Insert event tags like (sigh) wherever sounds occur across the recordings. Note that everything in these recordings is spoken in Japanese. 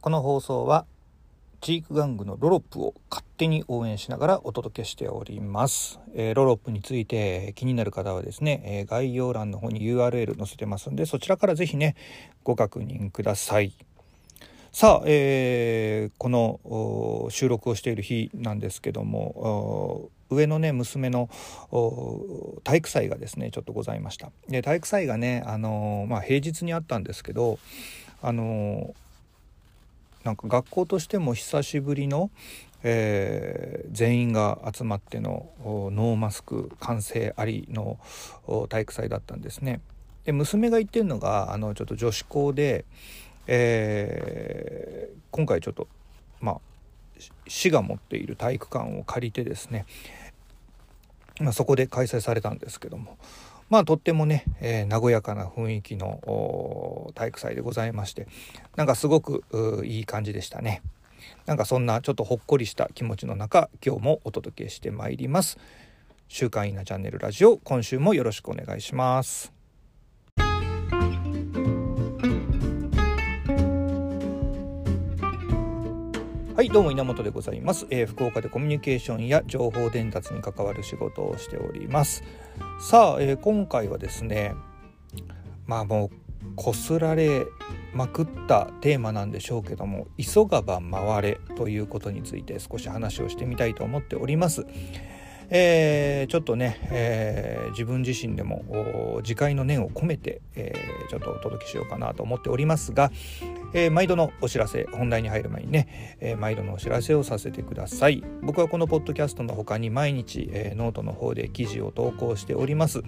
この放送はチーク玩具のロロップを勝手に応援しながらお届けしております、えー、ロロップについて気になる方はですね、えー、概要欄の方に URL 載せてますんでそちらから是非ねご確認ください。さあ、えー、この収録をしている日なんですけども上のね娘の体育祭がですねちょっとございました。で体育祭がねあのまあ平日にあったんですけどあのなんか学校としても久しぶりの、えー、全員が集まってのノーマスク歓声ありの体育祭だったんですね。で娘が言ってるのがあのちょっと女子校で、えー、今回ちょっとまあ市が持っている体育館を借りてですね、まあ、そこで開催されたんですけどもまあとってもね、えー、和やかな雰囲気の体育祭でございましてなんかすごくいい感じでしたね。なんかそんなちょっとほっこりした気持ちの中今日もお届けしてまいります。週刊イナチャンネルラジオ今週もよろしくお願いします。はいどうも稲本でございます、えー、福岡でコミュニケーションや情報伝達に関わる仕事をしておりますさあ、えー、今回はですねまあもうこすられまくったテーマなんでしょうけども「急がば回れ」ということについて少し話をしてみたいと思っております。えー、ちょっとね、えー、自分自身でも自戒の念を込めて、えー、ちょっとお届けしようかなと思っておりますが、え毎度のお知らせ本題に入る前にね、え毎度のお知らせをさせてください。僕はこのポッドキャストの他に毎日、えノートの方で記事を投稿しております。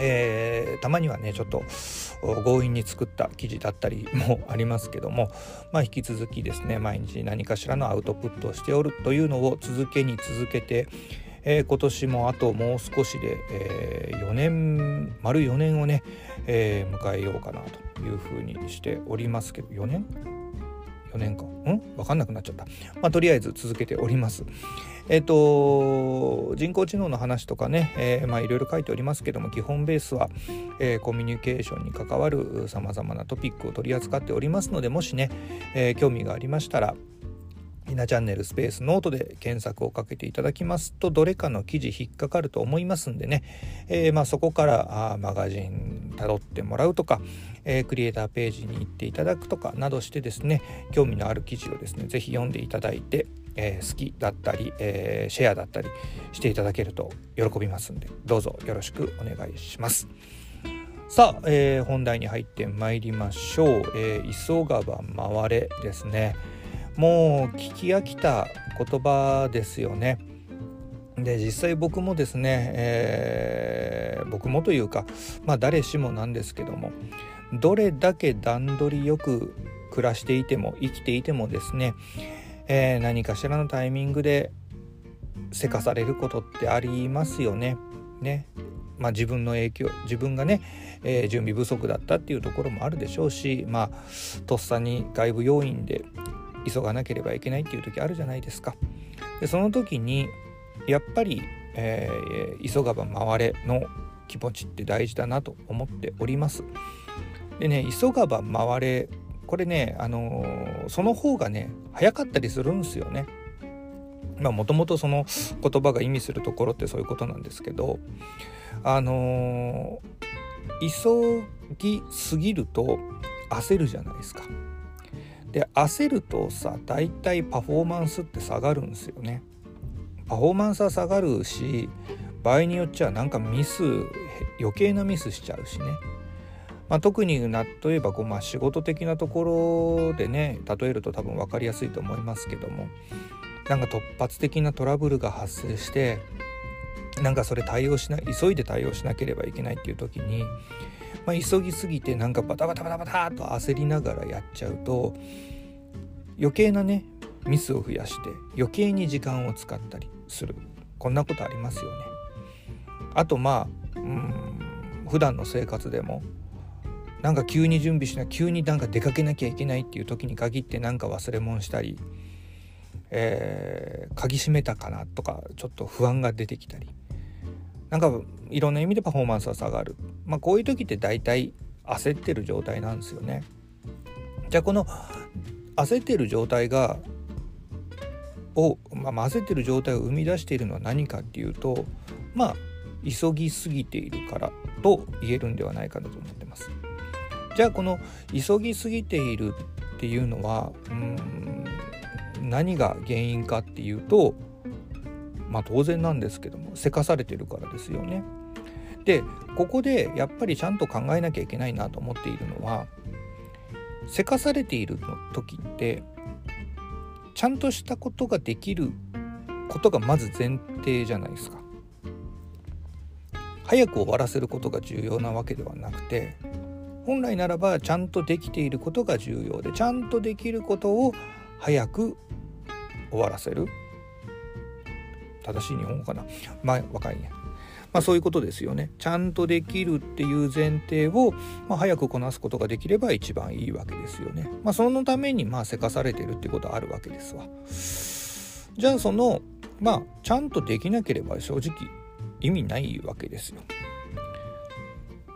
えー、たまにはねちょっと強引に作った記事だったりもありますけども、まあ、引き続きですね毎日何かしらのアウトプットをしておるというのを続けに続けて、えー、今年もあともう少しで、えー、4年丸4年をね、えー、迎えようかなというふうにしておりますけど4年 ?4 年かん？分かんなくなっちゃった。まあ、とりあえず続けております。えっ、ー、と人工知能の話とかね、えー、まあいろいろ書いておりますけども基本ベースは、えー、コミュニケーションに関わるさまざまなトピックを取り扱っておりますのでもしね、え興味がありましたらひなチャンネルスペースノートで検索をかけていただきますとどれかの記事引っかかると思いますんでね、えー、まあそこからあマガジン辿ってもらうとか、えー、クリエイターページに行っていただくとかなどしてですね興味のある記事をですね是非読んでいただいて、えー、好きだったり、えシェアだったりしていただけると喜びますんでどうぞよろしくお願いします。さあ、えー、本題に入ってまいりましょう。えー、急がば回れですね。もう聞き飽きた言葉ですよね。で実際僕もですね、えー、僕もというかまあ誰しもなんですけどもどれだけ段取りよく暮らしていても生きていてもですね、えー、何かしらのタイミングでせかされることってありますよね。ねまあ、自分の影響自分がね、えー、準備不足だったっていうところもあるでしょうしまあとっさに外部要因で急がなければいけないっていう時あるじゃないですか。でその時にやっぱり、えー、急がば回れの気持ちって大事だなと思っております。でね急がば回れこれね、あのー、その方がね早かったりするんですよね。まあもともとその言葉が意味するところってそういうことなんですけどあのー、急ぎすぎると焦るじゃないですか。で焦るとさ大体パフォーマンスって下がるんですよね。パフォーマンスは下がるし場合によっちゃなんかミス余計なミスしちゃうしね。まあ、特にな例えばこう、まあ、仕事的なところでね例えると多分分かりやすいと思いますけどもなんか突発的なトラブルが発生してなんかそれ対応しない急いで対応しなければいけないっていう時にまあ、急ぎすぎてなんかバタバタバタバタと焦りながらやっちゃうと余計なねミスを増やして余計に時間を使ったりするこんなことありますよね。あとまあうん普段の生活でもなんか急に準備しな急になんか出かけなきゃいけないっていう時に限ってなんか忘れ物したり、えー、鍵閉めたかなとかちょっと不安が出てきたりなんかいろんな意味でパフォーマンスは下がる。まあこういう時って大体焦ってる状態なんですよね。じゃあこの焦ってる状態がを、まあ、焦ってる状態を生み出しているのは何かっていうとまあ急ぎすぎているからと言えるんではないかなと思ってます。じゃあこの急ぎすぎているっていうのはうん何が原因かっていうとまあ当然なんですけどもせかされてるからですよね。でここでやっぱりちゃんと考えなきゃいけないなと思っているのはせかされている時ってちゃんとしたことができることがまず前提じゃないですか。早く終わらせることが重要なわけではなくて本来ならばちゃんとできていることが重要でちゃんとできることを早く終わらせる正しい日本語かな。まあ若いね。まあそういうことですよね。ちゃんとできるっていう前提を、まあ、早くこなすことができれば一番いいわけですよね。まあそのためにまあせかされてるってことはあるわけですわ。じゃあそのまあちゃんとできなければ正直意味ないわけですよ。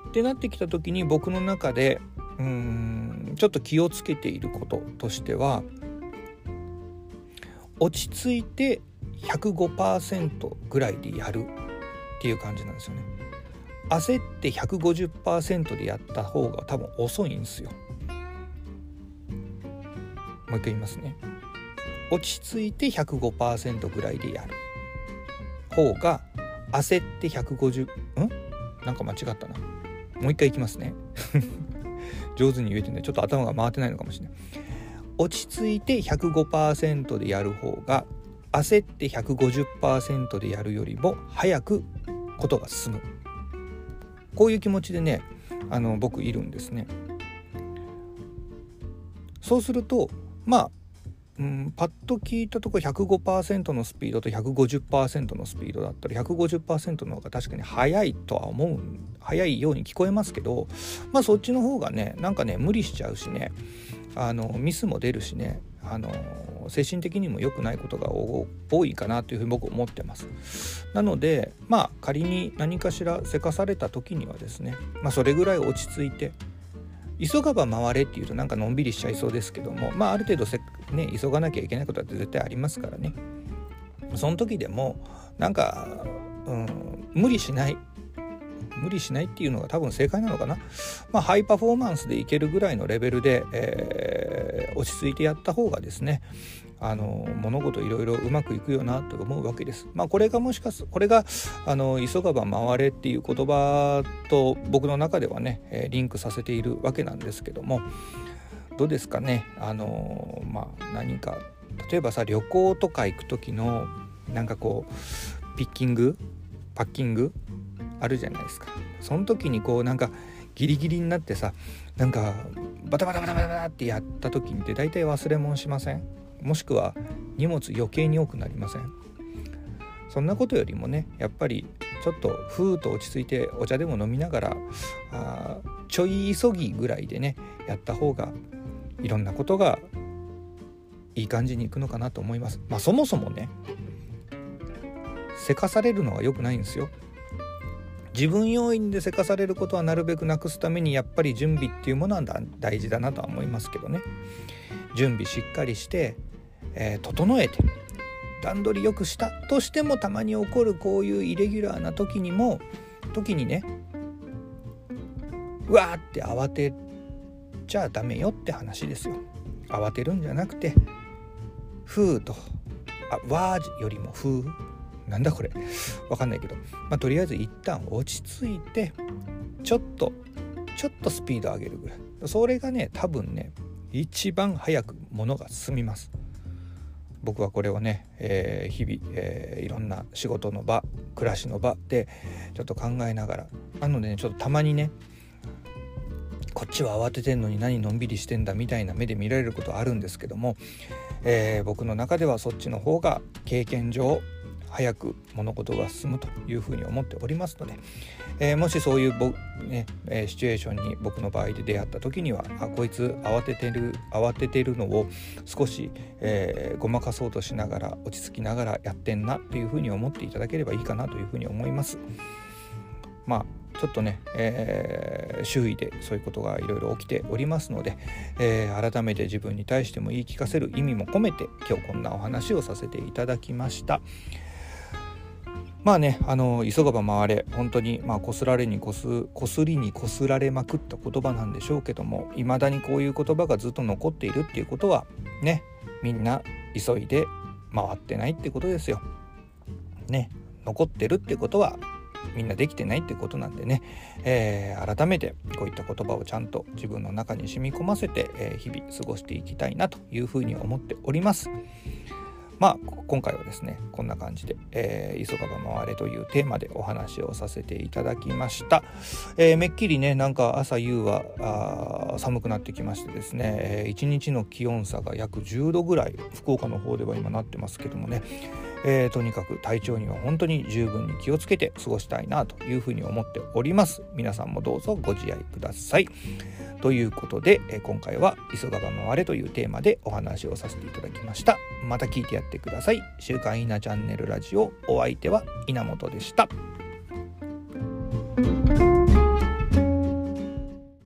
ってなってきた時に僕の中でうーんちょっと気をつけていることとしては落ち着いて105%ぐらいでやるっていう感じなんですよね。焦って150%でやった方が多分遅いんですよ。もう一回言いますね。落ち着いて105%ぐらいでやる方が焦って150ん？なんか間違ったなもう一回いきますね (laughs) 上手に言えてねちょっと頭が回ってないのかもしれない落ち着いて105%でやる方が焦って150%でやるよりも早くことが進む。こういう気持ちでねあの僕いるんですね。そうするとまあうん、パッと聞いたところ105%のスピードと150%のスピードだったら150%の方が確かに速いとは思う速いように聞こえますけどまあそっちの方がねなんかね無理しちゃうしねあのミスも出るしねあの精神的にも良くないことが多いかなというふうに僕思ってます。なのでまあ仮に何かしらせかされた時にはですね、まあ、それぐらい落ち着いて急がば回れっていうとなんかのんびりしちゃいそうですけどもまあある程度せ、ね、急がなきゃいけないことって絶対ありますからねその時でもなんか、うん、無理しない無理しないっていうのが多分正解なのかな、まあ、ハイパフォーマンスでいけるぐらいのレベルで、えー、落ち着いてやった方がですねあの物事いろいろうまくいくよなと思うわけです。まあ、これがもしかすこれがあの急がば回れっていう言葉と僕の中ではね、えリンクさせているわけなんですけどもどうですかね？あのまあ何か例えばさ旅行とか行く時のなんかこうピッキング？パッキング？あるじゃないですか。その時にこうなんかギリギリになってさなんかバタバタバタバタってやった時って大体忘れ物しません？もしくは荷物余計に多くなりません？そんなことよりもねやっぱりちょっとふーっと落ち着いてお茶でも飲みながらあちょい急ぎぐらいでねやった方がいろんなことがいい感じにいくのかなと思います。まあそもそもねせかされるのは良くないんですよ。自分要因でせかされることはなるべくなくすためにやっぱり準備っていうものは大事だなとは思いますけどね準備しっかりしてえー、整えて段取りよくしたとしてもたまに起こるこういうイレギュラーな時にも時にねうわーって慌てちゃダメよって話ですよ。慌てるんじゃなくてふーとあわーよりもふーなんだこれ。わかんないけど、まあ、とりあえず一旦落ち着いてちょっとちょっとスピード上げるぐらい。それがね多分ね一番早くものが進みます。僕はこれをね、えー、日々、えー、いろんな仕事の場暮らしの場でちょっと考えながら。なのでねちょっとたまにねこっちは慌ててんのに何のんびりしてんだみたいな目で見られることあるんですけども、えー、僕の中ではそっちの方が経験上早く物事が進むというふうに思っておりますので、えー、もしそういうぼ、ねえシチュエーションに僕の場合で出会った時にはあこいつ慌ててる慌ててるのを少し、えー、ごまかそうとしながら落ち着きながらやってんなというふうに思っていただければいいかなというふうに思います。まあちょっとね、えー、周囲でそういうことがいろいろ起きておりますので、えー、改めて自分に対しても言い聞かせる意味も込めて今日こんなお話をさせていただきました。まあね、あの急がば回れ本当にまあこすられにこすりにこすられまくった言葉なんでしょうけどもいまだにこういう言葉がずっと残っているっていうことはねみんな急いで回ってないってことですよ。ね残ってるってことはみんなできてないってことなんでね、えー、改めてこういった言葉をちゃんと自分の中に染み込ませて、えー、日々過ごしていきたいなというふうに思っております。まあ今回はですねこんな感じで「えー、急がば回れ」というテーマでお話をさせていただきました、えー、めっきりねなんか朝夕はあ寒くなってきましてですね、えー、1日の気温差が約10度ぐらい福岡の方では今なってますけどもね。えー、とにかく体調には本当に十分に気をつけて過ごしたいなというふうに思っております。皆さんもどうぞご自愛ください。ということで、え今回は「急がば回れ」というテーマでお話をさせていただきました。また聞いてやってください。週刊稲チャンネルラジオお相手は稲本でした。